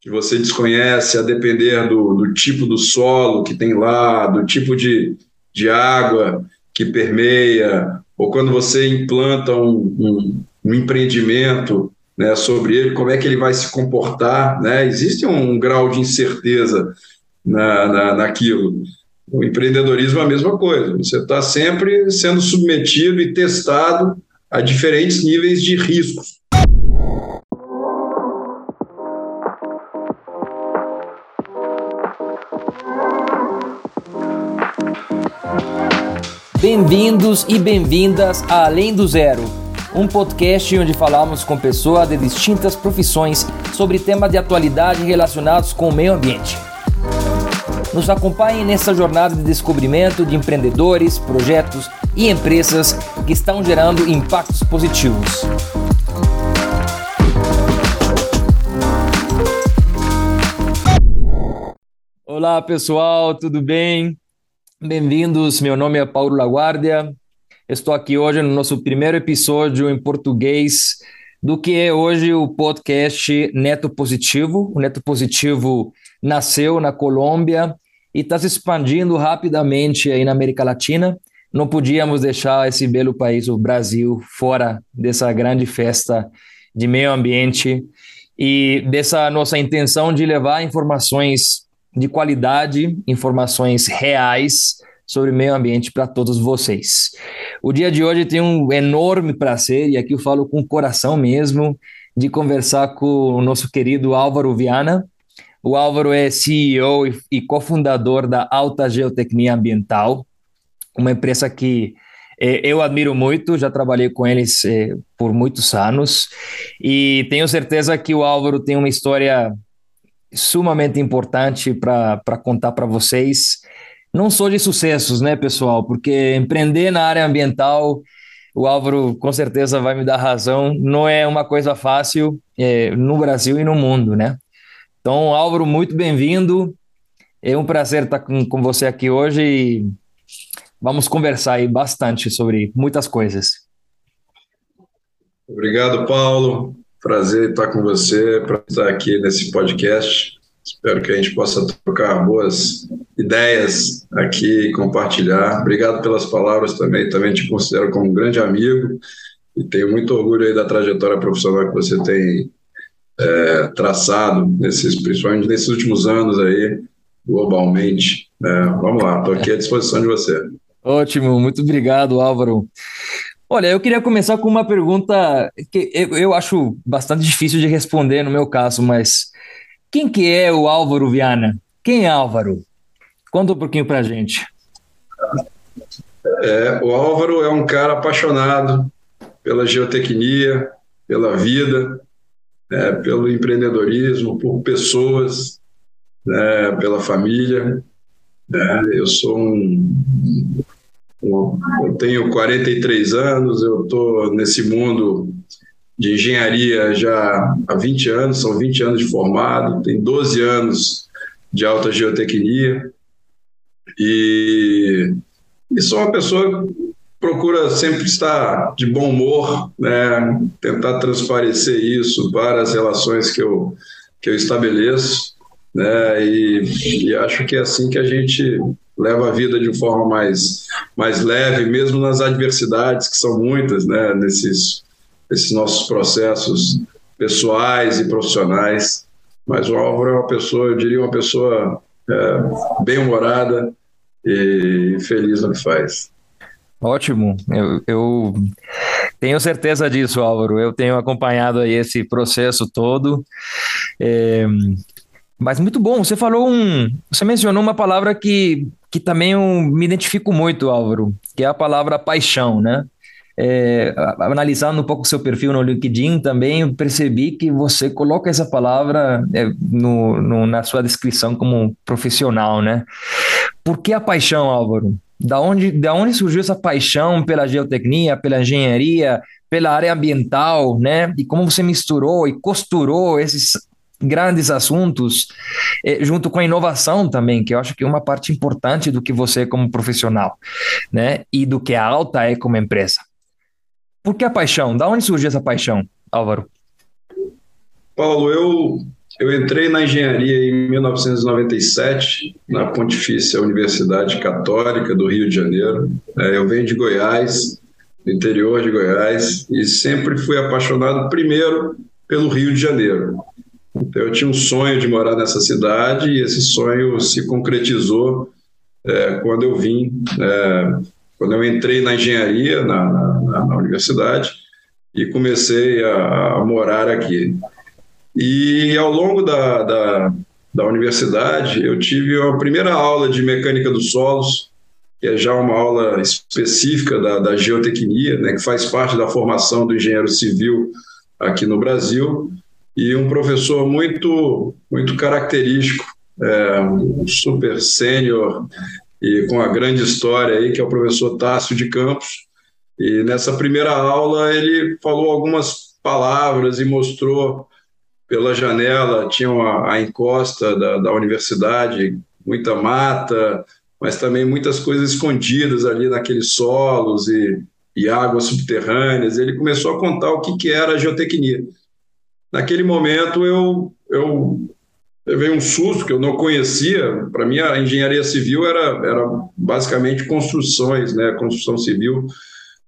que você desconhece, a depender do, do tipo do solo que tem lá, do tipo de, de água que permeia, ou quando você implanta um, um, um empreendimento né, sobre ele, como é que ele vai se comportar. Né? Existe um grau de incerteza na, na, naquilo. O empreendedorismo é a mesma coisa, você está sempre sendo submetido e testado a diferentes níveis de riscos. Bem-vindos e bem-vindas a Além do Zero, um podcast onde falamos com pessoas de distintas profissões sobre temas de atualidade relacionados com o meio ambiente. Nos acompanhem nessa jornada de descobrimento de empreendedores, projetos e empresas que estão gerando impactos positivos. Olá pessoal, tudo bem? Bem-vindos, meu nome é Paulo Laguardia. Estou aqui hoje no nosso primeiro episódio em português do que é hoje o podcast Neto Positivo. O Neto Positivo nasceu na Colômbia e está se expandindo rapidamente aí na América Latina. Não podíamos deixar esse belo país, o Brasil, fora dessa grande festa de meio ambiente e dessa nossa intenção de levar informações de qualidade, informações reais sobre meio ambiente para todos vocês. O dia de hoje tem um enorme prazer, e aqui eu falo com o coração mesmo, de conversar com o nosso querido Álvaro Viana. O Álvaro é CEO e cofundador da Alta Geotecnia Ambiental, uma empresa que eh, eu admiro muito, já trabalhei com eles eh, por muitos anos e tenho certeza que o Álvaro tem uma história sumamente importante para contar para vocês. Não só de sucessos, né, pessoal? Porque empreender na área ambiental, o Álvaro com certeza vai me dar razão, não é uma coisa fácil é, no Brasil e no mundo, né? Então, Álvaro, muito bem-vindo. É um prazer estar com, com você aqui hoje e vamos conversar aí bastante sobre muitas coisas. Obrigado, Paulo. Prazer estar com você, para estar aqui nesse podcast. Espero que a gente possa trocar boas ideias aqui e compartilhar. Obrigado pelas palavras também. Também te considero como um grande amigo e tenho muito orgulho aí da trajetória profissional que você tem é, traçado, nesses, principalmente nesses últimos anos aí, globalmente. É, vamos lá, estou aqui à disposição de você. Ótimo, muito obrigado, Álvaro. Olha, eu queria começar com uma pergunta que eu, eu acho bastante difícil de responder no meu caso, mas quem que é o Álvaro Viana? Quem é Álvaro? Conta um pouquinho pra gente. É, o Álvaro é um cara apaixonado pela geotecnia, pela vida, é, pelo empreendedorismo, por pessoas, né, pela família. Né? Eu sou um, eu tenho 43 anos, eu estou nesse mundo de engenharia já há 20 anos, são 20 anos de formado, tenho 12 anos de alta geotecnia e, e sou uma pessoa que procura sempre estar de bom humor, né? tentar transparecer isso para as relações que eu, que eu estabeleço né? e, e acho que é assim que a gente leva a vida de forma mais, mais leve, mesmo nas adversidades, que são muitas, né, nesses, nesses nossos processos pessoais e profissionais. Mas o Álvaro é uma pessoa, eu diria, uma pessoa é, bem-humorada e feliz no que faz. Ótimo, eu, eu, tenho certeza disso, Álvaro. Eu tenho acompanhado aí esse processo todo. É, mas muito bom, você falou um. Você mencionou uma palavra que, que também eu me identifico muito, Álvaro, que é a palavra paixão, né? É, analisando um pouco o seu perfil no LinkedIn também, percebi que você coloca essa palavra é, no, no, na sua descrição como profissional, né? Por que a paixão, Álvaro? Da onde, da onde surgiu essa paixão pela geotecnia, pela engenharia, pela área ambiental, né? E como você misturou e costurou esses grandes assuntos, eh, junto com a inovação também, que eu acho que é uma parte importante do que você é como profissional, né? E do que a Alta é como empresa. Por que a paixão? Da onde surgiu essa paixão, Álvaro? Paulo, eu, Eu entrei na engenharia em 1997, na Pontifícia Universidade Católica do Rio de Janeiro. É, eu venho de Goiás, do interior de Goiás, e sempre fui apaixonado primeiro pelo Rio de Janeiro. Então, eu tinha um sonho de morar nessa cidade e esse sonho se concretizou é, quando eu vim, é, quando eu entrei na engenharia na, na, na universidade e comecei a, a, morar aqui. E ao longo da, da, da universidade, eu tive a primeira aula de mecânica dos solos, que é já uma aula específica da, da geotecnia, né, que faz parte da formação do engenheiro civil aqui no Brasil, e um professor muito, muito característico, é, um super sênior e com a grande história aí, que é o professor Tássio de Campos. E nessa primeira aula ele falou algumas palavras e mostrou pela janela, tinha uma, a encosta da, da universidade, muita mata, mas também muitas coisas escondidas ali naqueles solos e, e águas subterrâneas. Ele começou a contar o que, que era a geotecnia. Naquele momento eu, eu levei um susto que eu não conhecia. Para mim, a engenharia civil era, era basicamente construções, né? construção civil.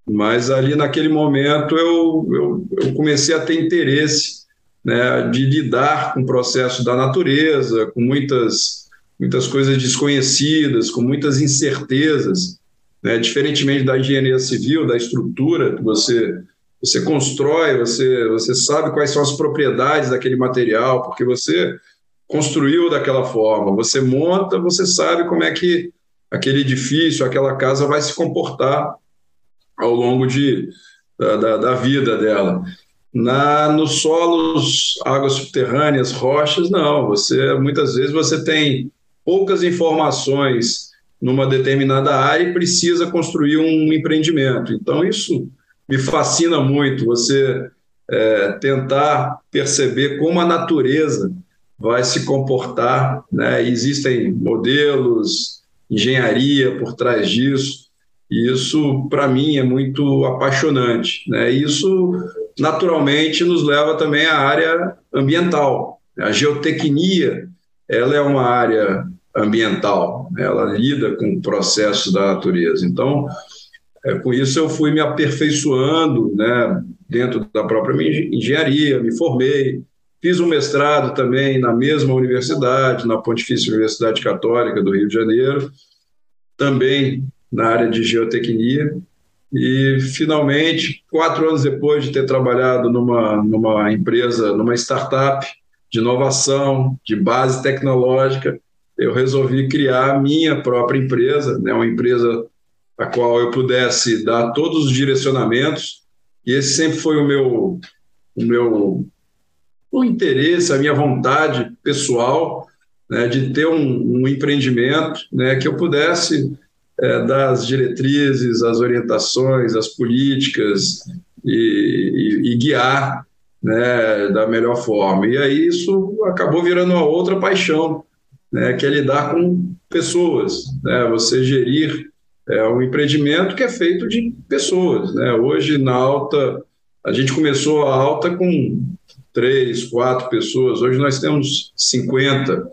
Mas ali naquele momento eu, eu, eu comecei a ter interesse né, de lidar com o processo da natureza, com muitas, muitas coisas desconhecidas, com muitas incertezas, né, diferentemente da engenharia civil, da estrutura que você você constrói, você você sabe quais são as propriedades daquele material, porque você construiu daquela forma, você monta, você sabe como é que aquele edifício, aquela casa vai se comportar ao longo de, da, da, da vida dela. Na, nos solos, águas subterrâneas, rochas, não. Você muitas vezes você tem poucas informações numa determinada área e precisa construir um empreendimento. Então isso me fascina muito. Você é, tentar perceber como a natureza vai se comportar. Né? Existem modelos, engenharia por trás disso. E isso, para mim, é muito apaixonante. Né? Isso naturalmente nos leva também à área ambiental. A geotecnia, ela é uma área ambiental, ela lida com processos da natureza. Então, é, com isso eu fui me aperfeiçoando, né, dentro da própria engenharia, me formei, fiz um mestrado também na mesma universidade, na Pontifícia Universidade Católica do Rio de Janeiro, também na área de geotecnia, e, finalmente, quatro anos depois de ter trabalhado numa, numa empresa, numa startup de inovação, de base tecnológica, eu resolvi criar a minha própria empresa, né, uma empresa a qual eu pudesse dar todos os direcionamentos. E esse sempre foi o meu, o meu o interesse, a minha vontade pessoal né, de ter um, um empreendimento né, que eu pudesse é, das diretrizes, as orientações, as políticas e, e, e guiar né, da melhor forma. E aí isso acabou virando uma outra paixão, né, que é lidar com pessoas, né, você gerir é, um empreendimento que é feito de pessoas. Né? Hoje, na alta, a gente começou a alta com três, quatro pessoas, hoje nós temos 50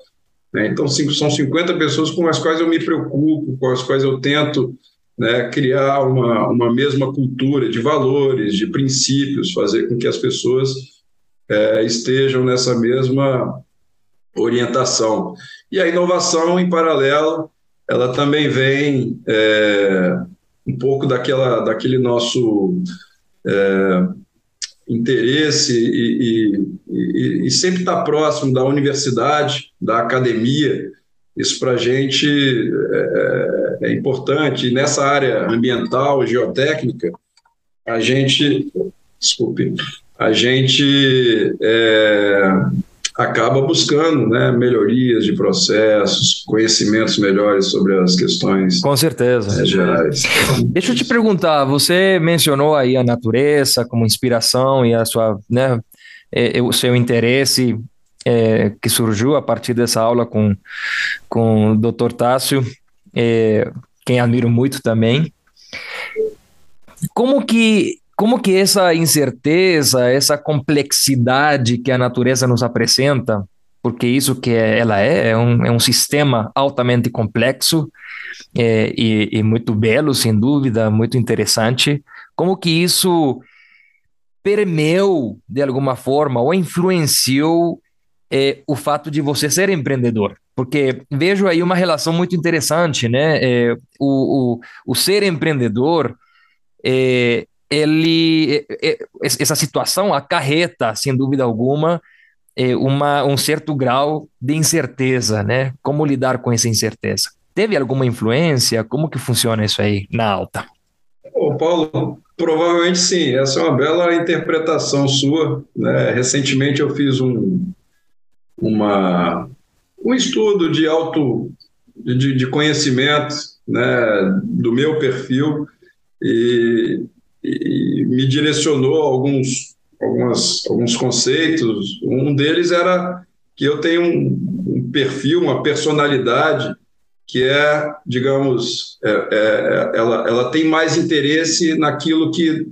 né? Então, são 50 pessoas com as quais eu me preocupo, com as quais eu tento né, criar uma, uma mesma cultura de valores, de princípios, fazer com que as pessoas é, estejam nessa mesma orientação. E a inovação, em paralelo, ela também vem é, um pouco daquela, daquele nosso é, interesse e, e, e, e sempre estar tá próximo da universidade, da academia, isso para a gente é, é, importante. E nessa área ambiental, geotécnica, a gente, desculpe, a gente é, acaba buscando né, melhorias de processos, conhecimentos melhores sobre as questões Com certeza. É, gerais. Deixa eu te perguntar, você mencionou aí a natureza como inspiração e a sua, né, é, o seu interesse é, que surgiu a partir dessa aula com, com o Dr. Tássio, é, quem admiro muito também. Como que como que essa incerteza, essa complexidade que a natureza nos apresenta, porque isso que ela é, é um, é um sistema altamente complexo é, e, e muito belo, sem dúvida, muito interessante. Como que isso permeou, de alguma forma, ou influenciou é, o fato de você ser empreendedor? Porque vejo aí uma relação muito interessante, né? É, o, o, o ser empreendedor, é, ele, essa situação acarreta, sem dúvida alguma, é, uma, um certo grau de incerteza, né? Como lidar com essa incerteza? Teve alguma influência? Como que funciona isso aí na alta? Ô, Paulo, provavelmente sim. Essa é uma bela interpretação sua. Né? Recentemente eu fiz um, uma, um estudo de auto de, de conhecimento né, do meu perfil e, e me direcionou alguns, algumas, alguns conceitos. Um deles era que eu tenho um, um perfil, uma personalidade que é, digamos, é, é, ela, ela tem mais interesse naquilo que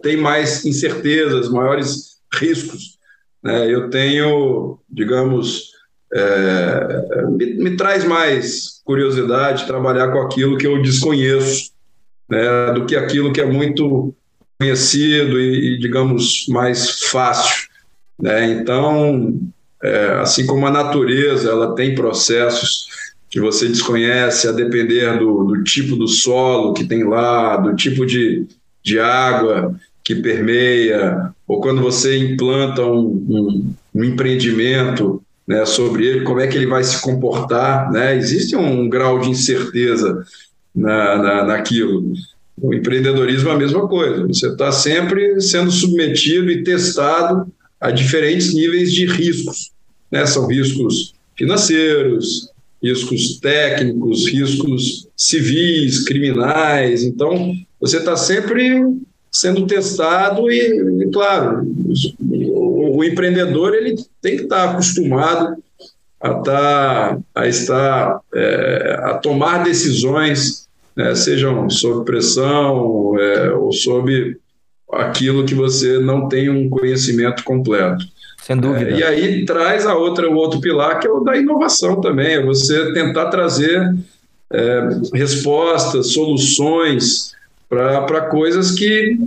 tem mais incertezas, maiores riscos. Né? Eu tenho, digamos, é, me, me, traz mais curiosidade trabalhar com aquilo que eu desconheço, né? do que aquilo que é muito conhecido e, e digamos, mais fácil. Né? Então, é, assim como a natureza ela tem processos que você desconhece a depender do, do tipo do solo que tem lá, do tipo de, de água que permeia, ou quando você implanta um, um, um empreendimento né, sobre ele, como é que ele vai se comportar. Né? Existe um grau de incerteza na, na, naquilo. O empreendedorismo é a mesma coisa, você está sempre sendo submetido e testado a diferentes níveis de riscos. Né? São riscos financeiros, riscos técnicos, riscos civis, criminais. Então, você está sempre sendo testado e, e claro, o, o, empreendedor ele tem que estar tá acostumado a, tá, a estar é, a tomar decisões, né, sejam sob pressão é, ou sob aquilo que você não tem um conhecimento completo. Sem dúvida. É, e aí traz a outra, o outro pilar, que é o da inovação também, é você tentar trazer é, respostas, soluções para coisas que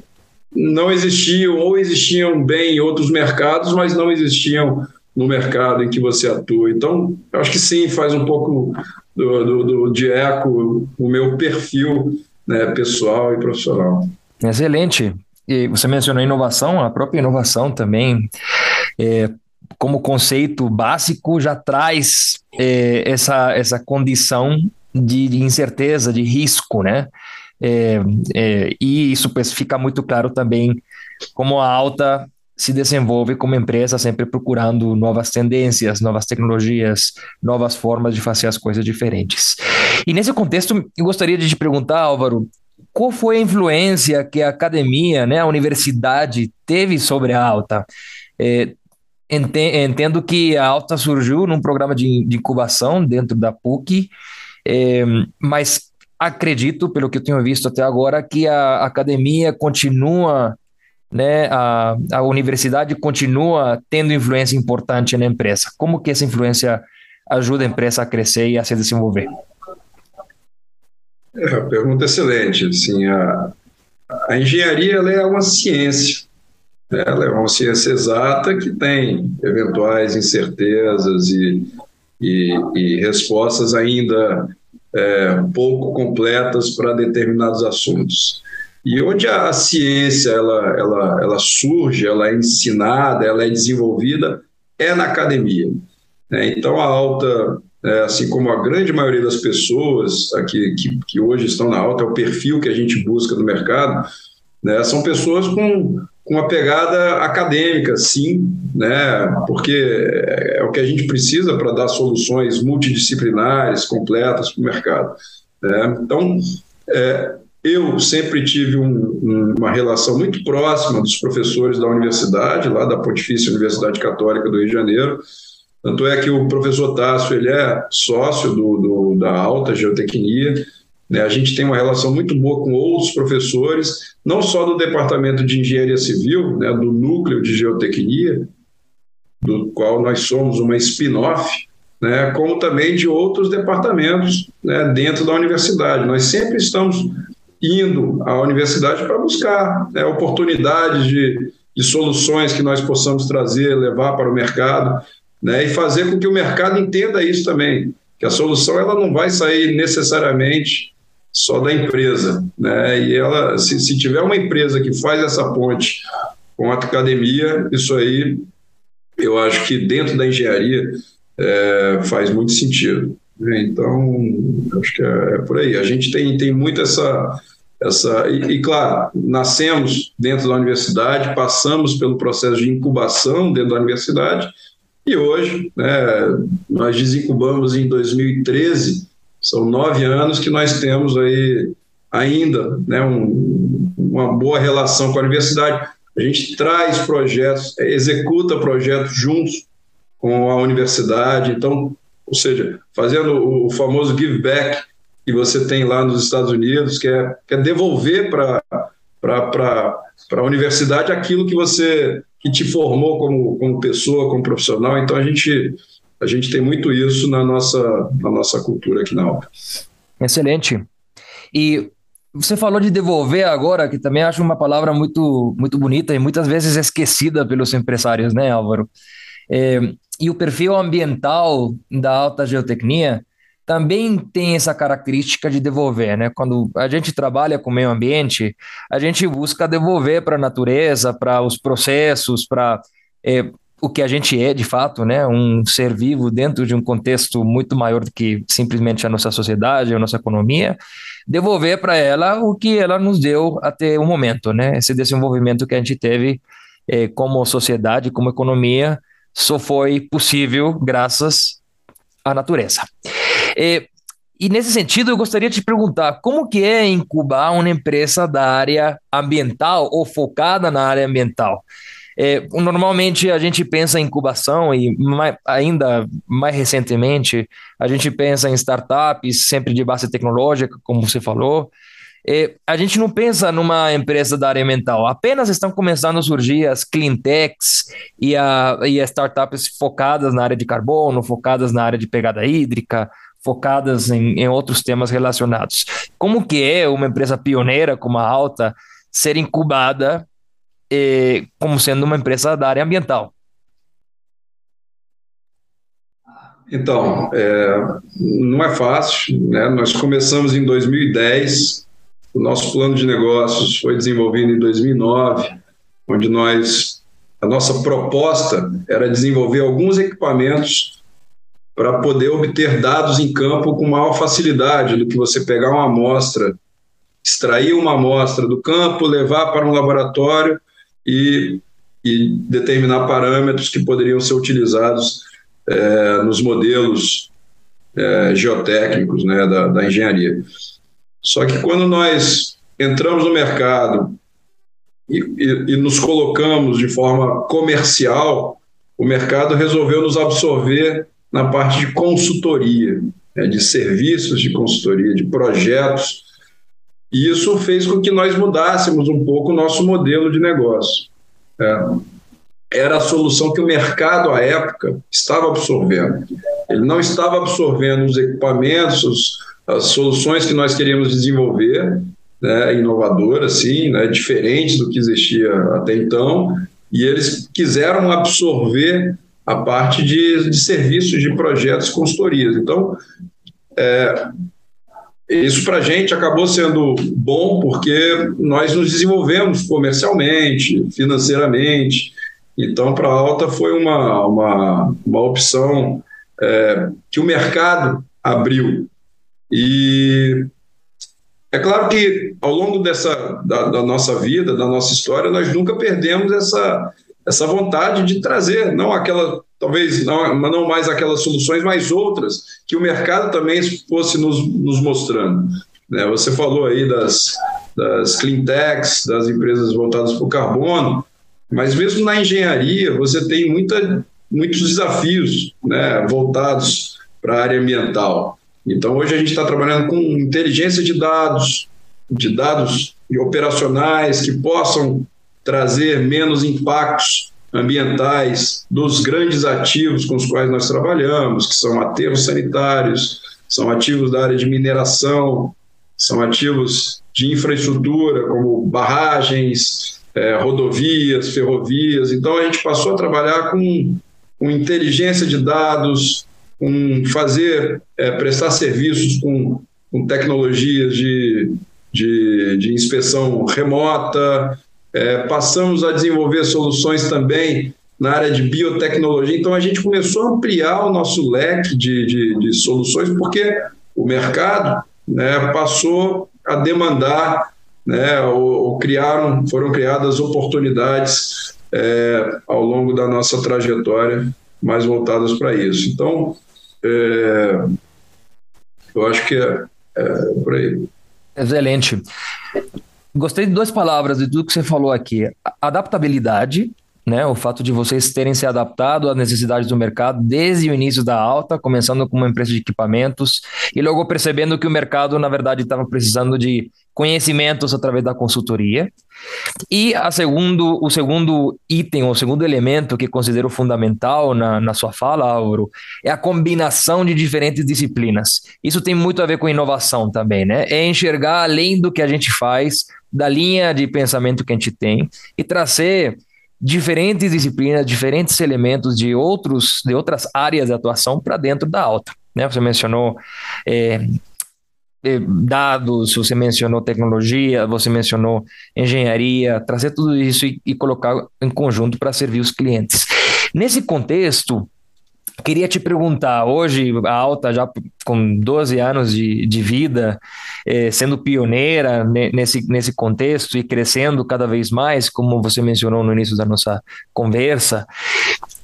não existiam ou existiam bem em outros mercados, mas não existiam no mercado em que você atua. Então, eu acho que sim, faz um pouco do, do, do de eco o meu perfil né, pessoal e profissional. Excelente. E você mencionou inovação, a própria inovação também é, como conceito básico, já traz é, essa, essa condição de, de, incerteza, de risco, né? É, é, e isso fica muito claro também como a alta se desenvolve como empresa, sempre procurando novas tendências, novas tecnologias, novas formas de fazer as coisas diferentes. E nesse contexto, eu gostaria de te perguntar, Álvaro, qual foi a influência que a academia, né, a universidade teve sobre a alta? É, Entendo que a Alta surgiu num programa de, de incubação dentro da PUC, é, mas acredito, pelo que eu tenho visto até agora, que a academia continua, né, a, a universidade continua tendo influência importante na empresa. Como que essa influência ajuda a empresa a crescer e a se desenvolver? É, pergunta excelente. Assim, a, a engenharia é uma ciência. Ela é uma ciência exata que tem eventuais incertezas e, e, e respostas ainda é, pouco completas para determinados assuntos. E onde a ciência ela, ela, ela surge, ela é ensinada, ela é desenvolvida, é na academia. Né? Então, a alta, é, assim como a grande maioria das pessoas aqui que, que hoje estão na alta, é o perfil que a gente busca no mercado, né? são pessoas com com uma pegada acadêmica, sim, né? porque é, é o que a gente precisa para dar soluções multidisciplinares, completas para o mercado. Né? Então, é, eu sempre tive um, uma relação muito próxima dos professores da universidade, lá da Pontifícia Universidade Católica do Rio de Janeiro, tanto é que o professor Tássio ele é sócio do, do da Alta Geotecnia, né? A gente tem uma relação muito boa com outros professores, não só do Departamento de Engenharia Civil, né, do Núcleo de Geotecnia, do qual nós somos uma spin-off, né, como também de outros departamentos né, dentro da universidade. Nós sempre estamos indo à universidade para buscar né, oportunidades de, de soluções que nós possamos trazer, levar para o mercado, né, e fazer com que o mercado entenda isso também, que a solução ela não vai sair necessariamente só da empresa, né, e ela, se, se tiver uma empresa que faz essa ponte com a academia, isso aí eu acho que dentro da engenharia é, faz muito sentido. Né? Então, acho que é, é, por aí. A gente tem, tem muito essa. essa e, e, claro, nascemos dentro da universidade, passamos pelo processo de incubação dentro da universidade, e hoje, né, nós desincubamos em 2013, são nove anos que nós temos aí ainda né, um, uma boa relação com a universidade. A gente traz projetos, executa projetos juntos com a universidade. Então, ou seja, fazendo o famoso give back que você tem lá nos Estados Unidos, que é, que é devolver para a universidade aquilo que você que te formou como, como pessoa, como profissional. Então a gente a gente tem muito isso na nossa na nossa cultura aqui na Alpa. Excelente. E você falou de devolver agora, que também acho uma palavra muito muito bonita e muitas vezes esquecida pelos empresários, né, Álvaro? É, e o perfil ambiental da alta geotecnia também tem essa característica de devolver, né? Quando a gente trabalha com o meio ambiente, a gente busca devolver para a natureza, para os processos, para é, o que a gente é de fato, né? Um ser vivo dentro de um contexto muito maior do que simplesmente a nossa sociedade, a nossa economia, devolver para ela o que ela nos deu até o momento, né? Esse desenvolvimento que a gente teve é, como sociedade, como economia, só foi possível graças à natureza. E, e nesse sentido, eu gostaria de te perguntar como que é incubar uma empresa da área ambiental ou focada na área ambiental? É, normalmente a gente pensa em incubação e mais, ainda mais recentemente a gente pensa em startups sempre de base tecnológica, como você falou, é, a gente não pensa numa empresa da área ambiental, apenas estão começando a surgir as clean techs e, a, e as startups focadas na área de carbono, focadas na área de pegada hídrica, focadas em, em outros temas relacionados. Como que é uma empresa pioneira como a Alta ser incubada é, como sendo uma empresa da área ambiental? Então, é, não é fácil, né? Nós começamos em 2010, o nosso plano de negócios foi desenvolvido em 2009, onde nós a nossa proposta era desenvolver alguns equipamentos para poder obter dados em campo com maior facilidade do que você pegar uma amostra, extrair uma amostra do campo, levar para um laboratório e, e determinar parâmetros que poderiam ser utilizados é, nos modelos é, geotécnicos né, da, da engenharia. Só que quando nós entramos no mercado e, e, e, nos colocamos de forma comercial, o mercado resolveu nos absorver na parte de consultoria, né, de serviços de consultoria, de projetos. E isso fez com que nós mudássemos um pouco o nosso modelo de negócio. É, era a solução que o mercado, à época, estava absorvendo. Ele não estava absorvendo os equipamentos, os, as soluções que nós queríamos desenvolver, né, inovadoras, assim, né, diferentes do que existia até então, e eles quiseram absorver a parte de, de serviços, de projetos, consultorias. Então, é, isso para a gente acabou sendo bom porque nós nos desenvolvemos comercialmente, financeiramente. Então, para a Alta foi uma, uma, uma opção é, que o mercado abriu. E é claro que ao longo dessa da, da, nossa vida, da nossa história, nós nunca perdemos essa, essa vontade de trazer, não aquela, talvez não, não mais aquelas soluções, mas outras que o mercado também fosse nos, nos mostrando. Né? Você falou aí das, das clean techs, das empresas voltadas para o carbono, mas mesmo na engenharia você tem muita, muitos desafios né, voltados para a área ambiental. Então, hoje a gente está trabalhando com inteligência de dados, de dados operacionais que possam trazer menos impactos ambientais dos grandes ativos com os quais nós trabalhamos, que são aterros sanitários, são ativos da área de mineração, são ativos de infraestrutura, como barragens, é, rodovias, ferrovias. Então, a gente passou a trabalhar com, com inteligência de dados, com fazer, é, prestar serviços com, com tecnologias de, de, de inspeção remota, é, passamos a desenvolver soluções também na área de biotecnologia. Então, a gente começou a ampliar o nosso leque de, de, de soluções, porque o mercado né, passou a demandar, né, ou, ou criaram, foram criadas oportunidades é, ao longo da nossa trajetória mais voltadas para isso. Então, é, eu acho que é, é por aí. Excelente. Gostei de duas palavras de tudo que você falou aqui: adaptabilidade, né? O fato de vocês terem se adaptado às necessidades do mercado desde o início da alta, começando com uma empresa de equipamentos e logo percebendo que o mercado, na verdade, estava precisando de conhecimentos através da consultoria. E a segundo, o segundo item, o segundo elemento que considero fundamental na, na sua fala, Álvaro, é a combinação de diferentes disciplinas. Isso tem muito a ver com inovação também, né? É enxergar além do que a gente faz, da linha de pensamento que a gente tem e trazer diferentes disciplinas, diferentes elementos de outros de outras áreas de atuação para dentro da alta. Né? Você mencionou é, é, dados, você mencionou tecnologia, você mencionou engenharia, trazer tudo isso e, e colocar em conjunto para servir os clientes. Nesse contexto, Queria te perguntar, hoje a Alta já com 12 anos de, de vida, eh, sendo pioneira nesse, nesse contexto e crescendo cada vez mais, como você mencionou no início da nossa conversa,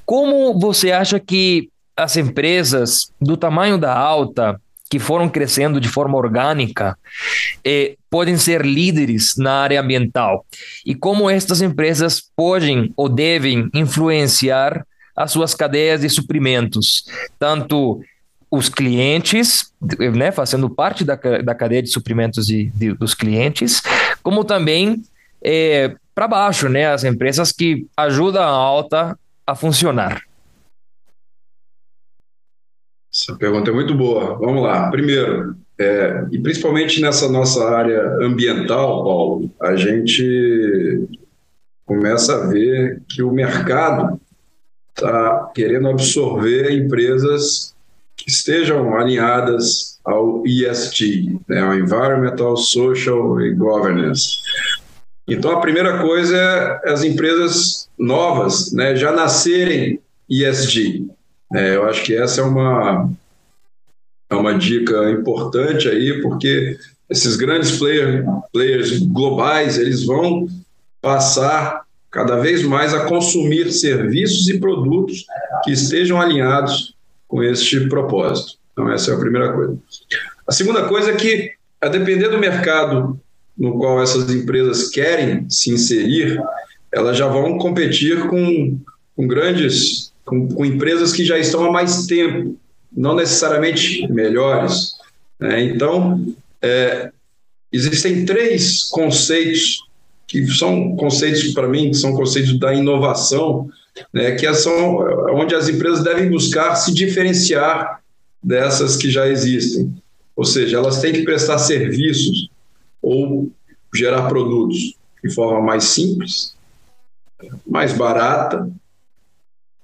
como você acha que as empresas do tamanho da Alta, que foram crescendo de forma orgânica, eh, podem ser líderes na área ambiental? E como estas empresas podem ou devem influenciar as suas cadeias de suprimentos, tanto os clientes, né, fazendo parte da, da cadeia de suprimentos de, de dos clientes, como também é, para baixo, né, as empresas que ajudam a alta a funcionar. Essa pergunta é muito boa. Vamos lá. Primeiro, é, e principalmente nessa nossa área ambiental, Paulo, a gente começa a ver que o mercado está querendo absorver empresas que estejam alinhadas ao ESG, né, ao Environmental, Social e Governance. Então, a primeira coisa é as empresas novas né, já nascerem ESG. É, eu acho que essa é uma, é uma dica importante aí, porque esses grandes player, players globais, eles vão passar cada vez mais a consumir serviços e produtos que estejam alinhados com este propósito. Então, essa é a primeira coisa. A segunda coisa é que, a depender do mercado no qual essas empresas querem se inserir, elas já vão competir com, com grandes, com, com empresas que já estão há mais tempo, não necessariamente melhores. Né? Então, é, existem três conceitos que são conceitos, para mim, são conceitos da inovação, né, que são onde as empresas devem buscar se diferenciar dessas que já existem. Ou seja, elas têm que prestar serviços ou gerar produtos de forma mais simples, mais barata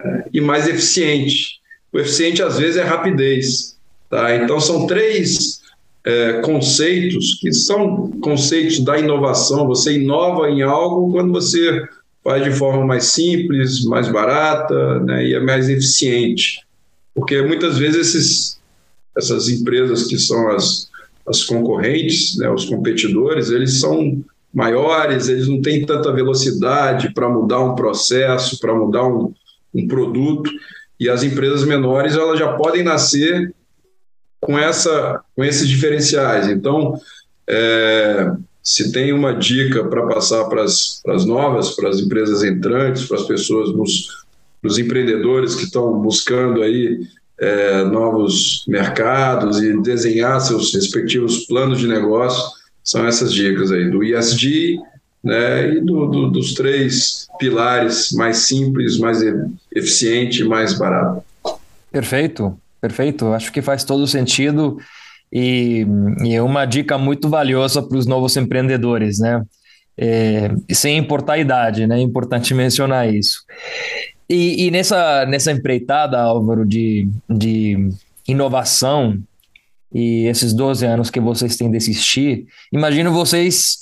é, e mais eficiente. O eficiente, às vezes, é rapidez. Tá? Então, são três é, conceitos que são conceitos da inovação. Você inova em algo quando você faz de forma mais simples, mais barata né, e é mais eficiente. Porque muitas vezes esses, essas empresas que são as, as concorrentes, né, os competidores, eles são maiores, eles não têm tanta velocidade para mudar um processo, para mudar um, um produto, e as empresas menores elas já podem nascer com, essa, com esses diferenciais. Então, é, se tem uma dica para passar para as novas, para as empresas entrantes, para as pessoas, para os empreendedores que estão buscando aí é, novos mercados e desenhar seus respectivos planos de negócio, são essas dicas aí, do ESG, né, e do, do, dos três pilares mais simples, mais eficiente e mais barato. Perfeito, perfeito. Acho que faz todo sentido e, e é uma dica muito valiosa para os novos empreendedores, né? É, sem importar a idade, né? É importante mencionar isso. E, e, nessa, nessa empreitada, Álvaro, de, de inovação e esses 12 anos que vocês têm de assistir, imagino vocês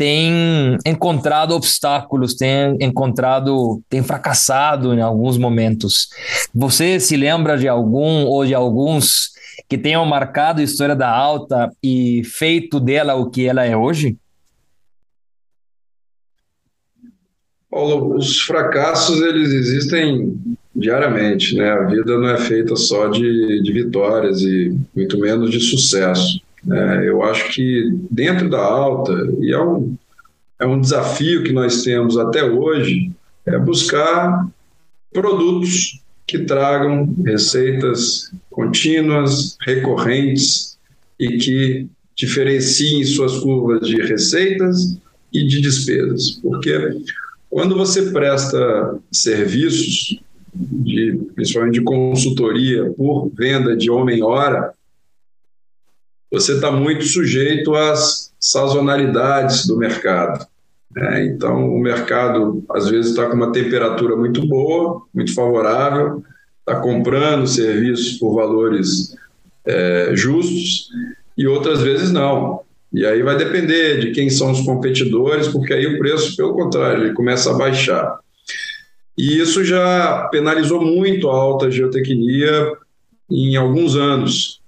têm encontrado obstáculos, têm encontrado, têm fracassado em alguns momentos. Você se lembra de algum ou de alguns que tenham marcado a história da Alta e feito dela o que ela é hoje? Paulo, os fracassos eles existem diariamente, né? A vida não é feita só de, de vitórias e muito menos de sucesso. Né? Eu acho que dentro da alta, e é um, é um desafio que nós temos até hoje, é buscar produtos que tragam receitas contínuas, recorrentes e que diferenciem suas curvas de receitas e de despesas. Porque quando você presta serviços, de, principalmente de consultoria por venda de homem-hora, você está muito sujeito às sazonalidades do mercado. Né? Então, o mercado, às vezes, está com uma temperatura muito boa, muito favorável, está comprando serviços por valores é, justos, e outras vezes não. E aí vai depender de quem são os competidores, porque aí o preço, pelo contrário, ele começa a baixar. E isso já penalizou muito a alta geotecnia em alguns anos.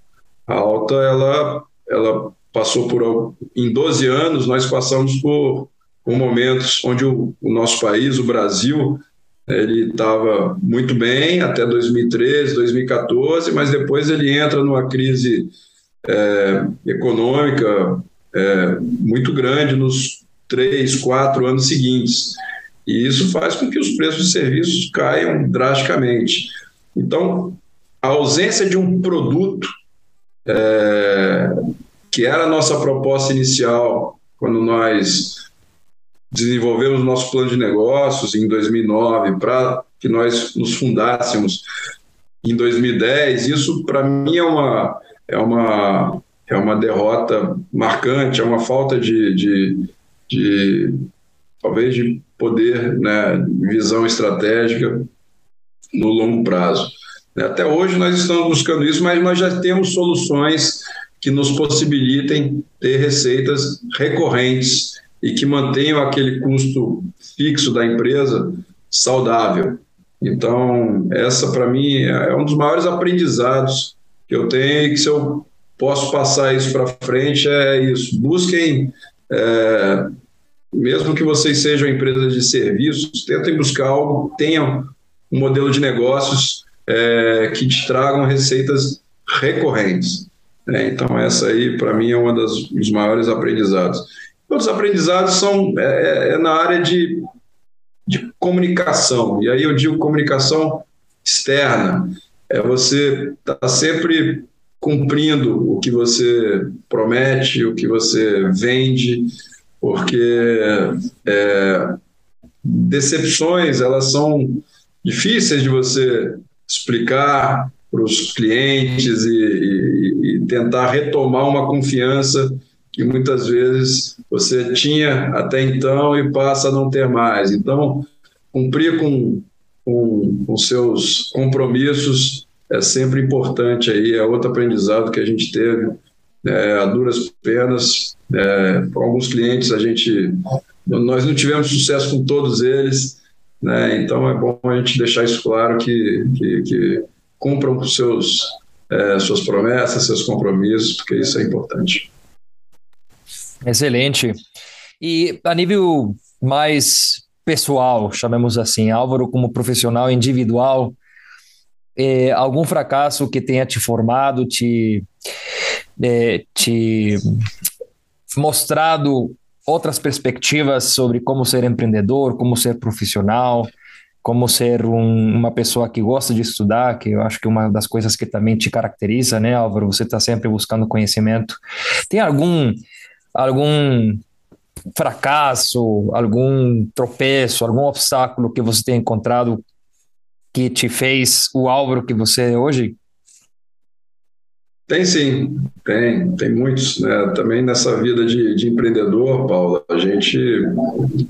A alta, ela, ela passou por, em 12 anos, nós passamos por, por momentos onde o, o nosso país, o Brasil, ele estava muito bem até 2013, 2014, mas depois ele entra numa crise é, econômica é, muito grande nos três, quatro anos seguintes. E isso faz com que os preços de serviços caiam drasticamente. Então, a ausência de um produto, é, que era a nossa proposta inicial, quando nós desenvolvemos nosso plano de negócios em 2009, para que nós nos fundássemos em 2010, isso para mim é uma, é uma é uma derrota marcante, é uma falta de, de, de talvez de poder, né, visão estratégica no longo prazo. Até hoje nós estamos buscando isso, mas nós já temos soluções que nos possibilitem ter receitas recorrentes e que mantenham aquele custo fixo da empresa saudável. Então, essa para mim é um dos maiores aprendizados que eu tenho e que se eu posso passar isso para frente é isso. Busquem, é, mesmo que vocês sejam empresas de serviços, tentem buscar algo, tenham um modelo de negócios é, que te tragam receitas recorrentes. Né? Então, essa aí, para mim, é um dos maiores aprendizados. Outros aprendizados são é, é, é na área de, de comunicação, e aí eu digo comunicação externa. É você estar tá sempre cumprindo o que você promete, o que você vende, porque é, decepções elas são difíceis de você explicar para os clientes e, e, e, tentar retomar uma confiança que muitas vezes você tinha até então e passa a não ter mais. Então, cumprir com, com seus compromissos é sempre importante aí, é outro aprendizado que a gente teve é, a duras penas. É, com alguns clientes a gente, nós não tivemos sucesso com todos eles, né? Então é bom a gente deixar isso claro que, que, que cumpram com seus é, suas promessas, seus compromissos, porque isso é importante. Excelente. E a nível mais pessoal, chamemos assim, Álvaro como profissional individual, é, algum fracasso que tenha te formado, te, é, te mostrado outras perspectivas sobre como ser empreendedor, como ser profissional, como ser um, uma pessoa que gosta de estudar, que eu acho que é uma das coisas que também te caracteriza, né, Álvaro? Você está sempre buscando conhecimento. Tem algum algum fracasso, algum tropeço, algum obstáculo que você tenha encontrado que te fez o Álvaro que você é hoje? Tem sim, tem, tem muitos. Né? Também nessa vida de, de empreendedor, Paulo, a gente,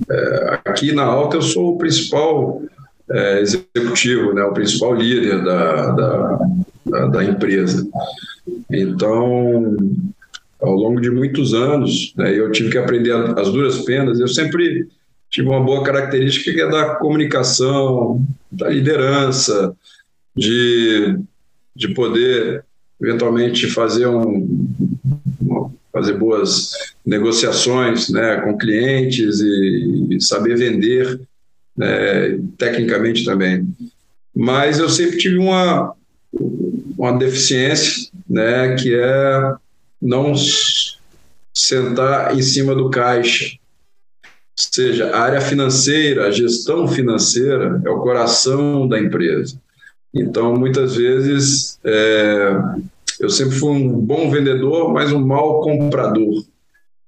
é, aqui na Alta, eu sou o principal é, executivo, né? o principal líder da, da, da, da empresa. Então, ao longo de muitos anos, né, eu tive que aprender as duras penas. Eu sempre tive uma boa característica que é da comunicação, da liderança, de, de poder eventualmente fazer um, fazer boas negociações né, com clientes e, saber vender né, tecnicamente também. Mas eu sempre tive uma, uma deficiência, né, que é não sentar em cima do caixa. Ou seja, a área financeira, a gestão financeira é o coração da empresa. Então, muitas vezes, é, eu sempre fui um bom vendedor, mas um mau comprador.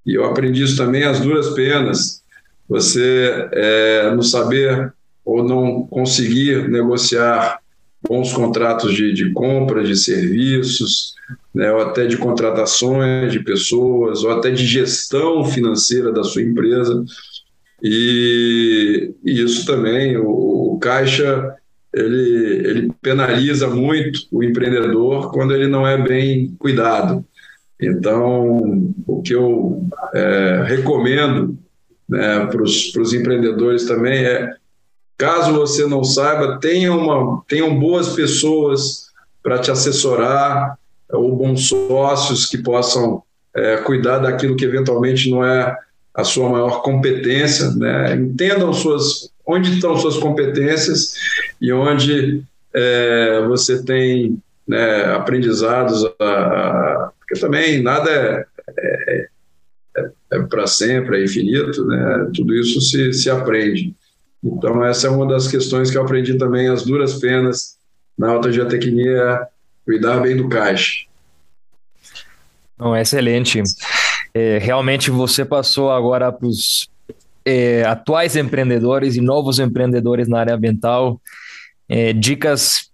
E eu aprendi isso também às duras penas. Você é, não saber ou não conseguir negociar bons contratos de, de compra de serviços, né, ou até de contratações de pessoas, ou até de gestão financeira da sua empresa. E, e isso também, o, o caixa ele, ele penaliza muito o empreendedor quando ele não é bem cuidado. Então, o que eu é, recomendo né, para os empreendedores também é, caso você não saiba, tenha uma, tenham boas pessoas para te assessorar, ou bons sócios que possam é, cuidar daquilo que eventualmente não é a sua maior competência, né? entendam suas, onde estão suas competências e onde é, você tem né, aprendizados, a, a, porque também nada é, é, é, é para sempre, é infinito, né? tudo isso se, se aprende. Então, essa é uma das questões que eu aprendi também, as duras penas na alta geotecnia, cuidar bem do caixa. Não, excelente. É, realmente você passou agora para os é, atuais empreendedores e novos empreendedores na área ambiental é, dicas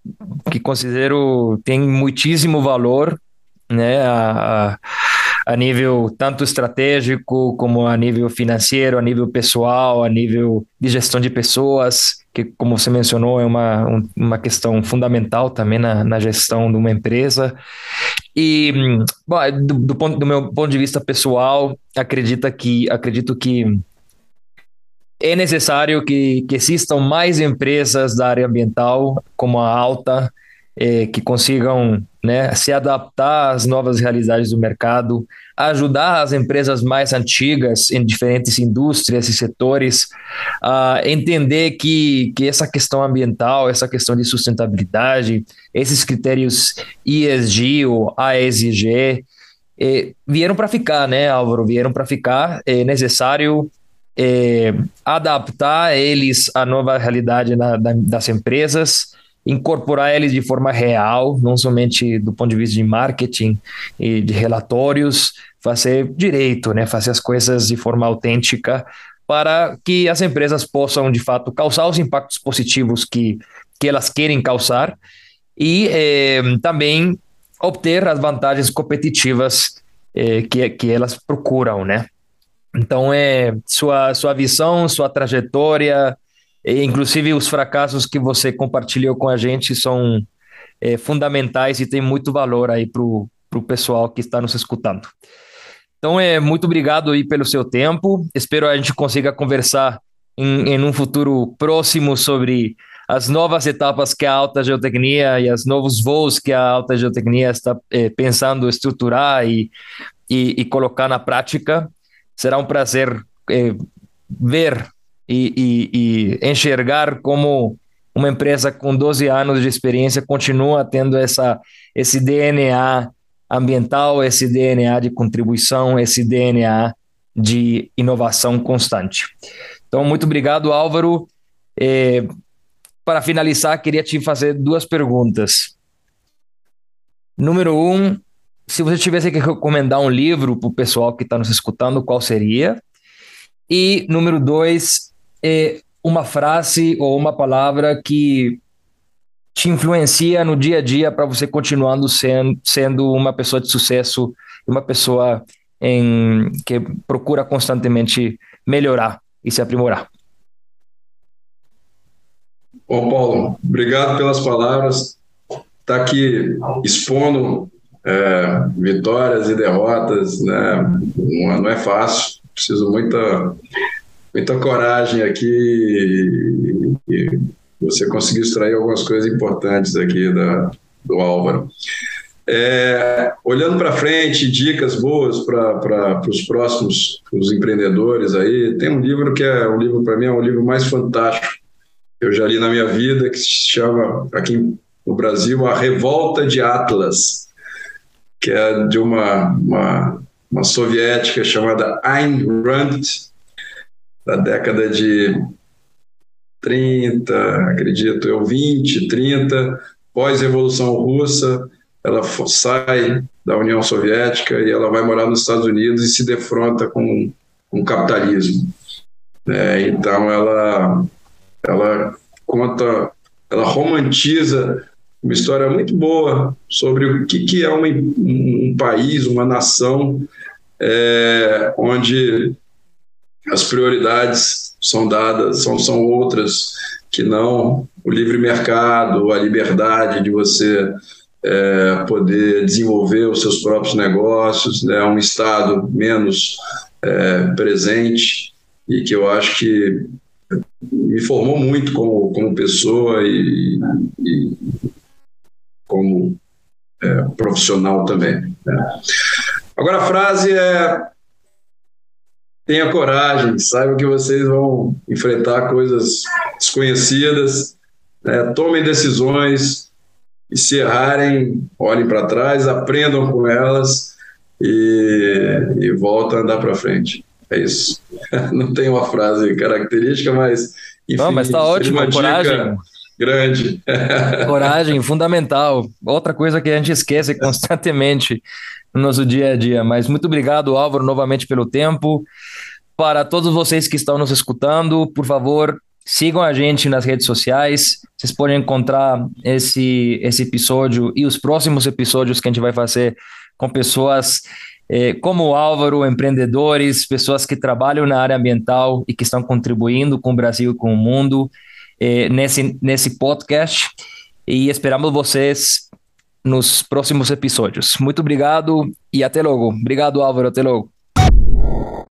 que considero têm muitíssimo valor, né, a, a, nível tanto estratégico como a nível financeiro, a nível pessoal, a nível de gestão de pessoas, que como você mencionou é uma, uma questão fundamental também na, na gestão de uma empresa. E bom, do, do, ponto, do meu ponto de vista pessoal, acredita que acredito que é necessário que, que existam mais empresas da área ambiental, como a Alta, eh, que consigam né, se adaptar às novas realidades do mercado, ajudar as empresas mais antigas em diferentes indústrias e setores a entender que, que essa questão ambiental, essa questão de sustentabilidade, esses critérios ESG ou ASG, eh, vieram para ficar, né, Álvaro? Vieram para ficar. É necessário é, adaptar eles à nova realidade na, da, das empresas, incorporar eles de forma real, não somente do ponto de vista de marketing e de relatórios, fazer direito, né, fazer as coisas de forma autêntica para que as empresas possam de fato causar os impactos positivos que, que elas querem causar e é, também obter as vantagens competitivas é, que, que elas procuram, né? Então, é sua, sua visão, sua trajetória, inclusive os fracassos que você compartilhou com a gente são é, fundamentais e tem muito valor aí para o pessoal que está nos escutando. Então, é muito obrigado aí pelo seu tempo. Espero a gente consiga conversar em, em um futuro próximo sobre as novas etapas que a alta geotecnia e os novos voos que a alta geotecnia está é, pensando estruturar e, e, e colocar na prática. Será um prazer eh, ver e, e, e, enxergar como uma empresa com 12 anos de experiência continua tendo essa, esse DNA ambiental, esse DNA de contribuição, esse DNA de inovação constante. Então, muito obrigado, Álvaro. Eh, para finalizar, queria te fazer duas perguntas. Número um, se você tivesse que recomendar um livro para o pessoal que está nos escutando, qual seria? E número dois, é uma frase ou uma palavra que te influencia no dia a dia para você continuando sendo, sendo uma pessoa de sucesso, uma pessoa em, que procura constantemente melhorar e se aprimorar. Bom, Paulo, obrigado pelas palavras. Está aqui expondo é, vitórias e derrotas, né? não, é fácil, preciso muita, muita coragem aqui e, e você conseguiu extrair algumas coisas importantes aqui da, do Álvaro. É, olhando para frente, dicas boas para os próximos os empreendedores aí, tem um livro que é um livro para mim é um livro mais fantástico que eu já li na minha vida que se chama aqui no Brasil a Revolta de Atlas, que é de uma uma, uma soviética chamada Ayn Rand da década de 30, acredito eu, 20, 30, pós-revolução russa, ela sai da União Soviética e ela vai morar nos Estados Unidos e se defronta com, com o capitalismo. É, então ela, ela conta, ela romantiza uma história muito boa sobre o que, que é uma, um, país, uma nação é, onde as prioridades são dadas, são, são outras que não o livre mercado, a liberdade de você é, poder desenvolver os seus próprios negócios, né, um Estado menos é, presente e que eu acho que me formou muito como, como pessoa e, e como é, profissional também. Né. Agora a frase é tenha coragem, saiba que vocês vão enfrentar coisas desconhecidas, né, tomem decisões, e se errarem, olhem para trás, aprendam com elas e, e voltem a andar para frente. É isso. Não tem uma frase característica, mas enfim, Não, mas está ótimo, coragem. Grande. Coragem, fundamental. Outra coisa que a gente esquece constantemente no nosso dia a dia. Mas muito obrigado, Álvaro, novamente pelo tempo. Para todos vocês que estão nos escutando, por favor, Sigam a gente nas redes sociais. Vocês podem encontrar esse, esse episódio e os próximos episódios que a gente vai fazer com pessoas eh, como o Álvaro, empreendedores, pessoas que trabalham na área ambiental e que estão contribuindo com o Brasil e com o mundo eh, nesse, nesse podcast. E esperamos vocês nos próximos episódios. Muito obrigado e até logo. Obrigado, Álvaro. Até logo.